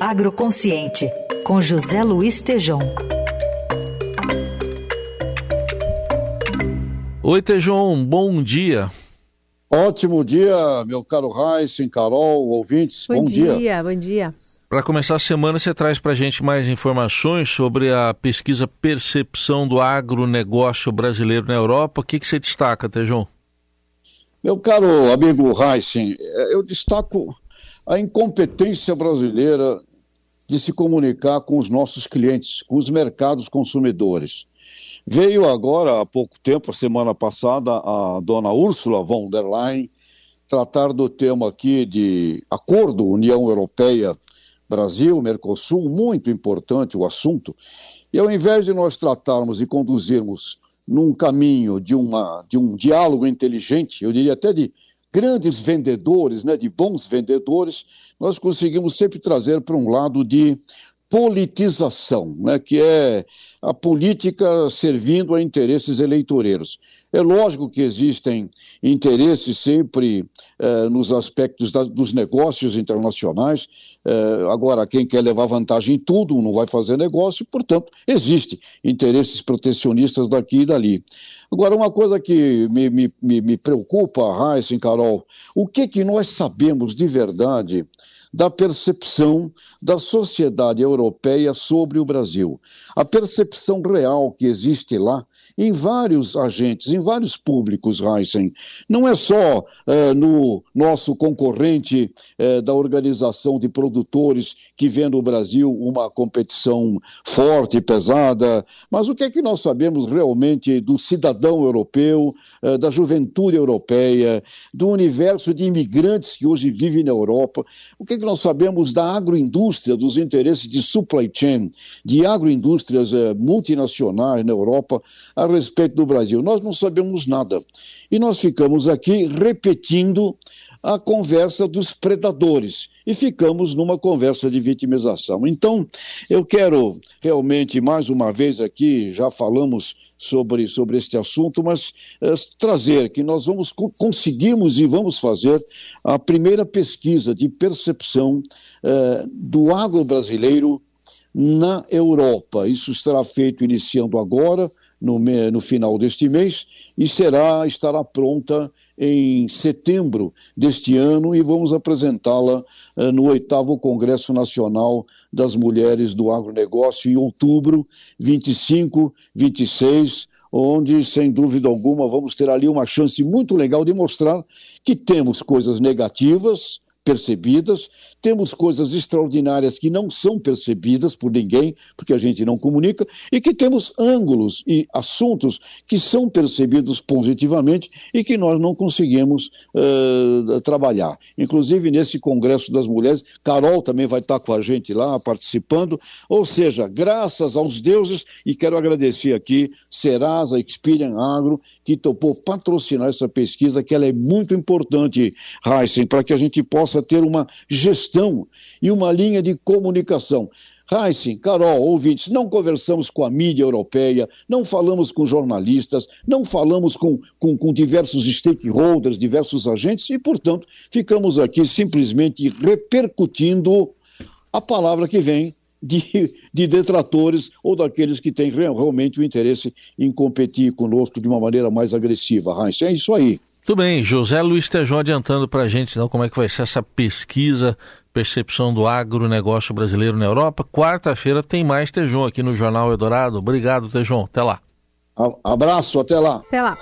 Agroconsciente, com José Luiz Tejom. Oi, Tejom, bom dia. Ótimo dia, meu caro Raíssen, Carol, ouvintes. Bom, bom dia. dia. Bom dia. Para começar a semana, você traz para a gente mais informações sobre a pesquisa Percepção do Agronegócio Brasileiro na Europa. O que, que você destaca, Tejão? Meu caro amigo Heisen, é, eu destaco a incompetência brasileira de se comunicar com os nossos clientes, com os mercados consumidores. Veio agora, há pouco tempo, a semana passada, a dona Ursula von der Leyen tratar do tema aqui de acordo União Europeia Brasil, Mercosul, muito importante o assunto. E ao invés de nós tratarmos e conduzirmos num caminho de, uma, de um diálogo inteligente, eu diria até de grandes vendedores, né, de bons vendedores, nós conseguimos sempre trazer para um lado de politização, né, que é a política servindo a interesses eleitoreiros. É lógico que existem interesses sempre eh, nos aspectos da, dos negócios internacionais. Eh, agora, quem quer levar vantagem em tudo não vai fazer negócio, portanto, existe interesses protecionistas daqui e dali. Agora, uma coisa que me, me, me preocupa, Raíssa Carol, o que, que nós sabemos de verdade da percepção da sociedade europeia sobre o Brasil. A percepção real que existe lá em vários agentes, em vários públicos, Heisen. Não é só eh, no nosso concorrente eh, da organização de produtores que vê no Brasil uma competição forte e pesada, mas o que é que nós sabemos realmente do cidadão europeu, eh, da juventude europeia, do universo de imigrantes que hoje vivem na Europa? O que é que nós sabemos da agroindústria, dos interesses de supply chain, de agroindústrias multinacionais na Europa a respeito do Brasil. Nós não sabemos nada. E nós ficamos aqui repetindo a conversa dos predadores e ficamos numa conversa de vitimização. Então, eu quero realmente, mais uma vez aqui, já falamos sobre, sobre este assunto, mas é, trazer que nós vamos conseguimos e vamos fazer a primeira pesquisa de percepção é, do agro brasileiro na Europa. Isso será feito iniciando agora, no, no final deste mês, e será, estará pronta em setembro deste ano e vamos apresentá-la uh, no oitavo Congresso Nacional das Mulheres do Agronegócio em outubro, 25, 26, onde, sem dúvida alguma, vamos ter ali uma chance muito legal de mostrar que temos coisas negativas, percebidas, temos coisas extraordinárias que não são percebidas por ninguém, porque a gente não comunica, e que temos ângulos e assuntos que são percebidos positivamente e que nós não conseguimos uh, trabalhar. Inclusive, nesse Congresso das Mulheres, Carol também vai estar com a gente lá participando, ou seja, graças aos deuses, e quero agradecer aqui Serasa, Experian Agro, que topou patrocinar essa pesquisa, que ela é muito importante, Heisen, para que a gente possa ter uma gestão e uma linha de comunicação. Heisen, Carol, ouvintes, não conversamos com a mídia europeia, não falamos com jornalistas, não falamos com, com, com, diversos stakeholders, diversos agentes, e, portanto, ficamos aqui simplesmente repercutindo a palavra que vem de, de detratores ou daqueles que têm realmente o interesse em competir conosco de uma maneira mais agressiva. Heisen, é isso aí. Tudo bem, José Luiz Tejão adiantando para a gente então como é que vai ser essa pesquisa, percepção do agronegócio brasileiro na Europa. Quarta-feira tem mais Tejão aqui no Jornal Eldorado. Obrigado, Tejão. Até lá. Abraço, até lá. Até lá.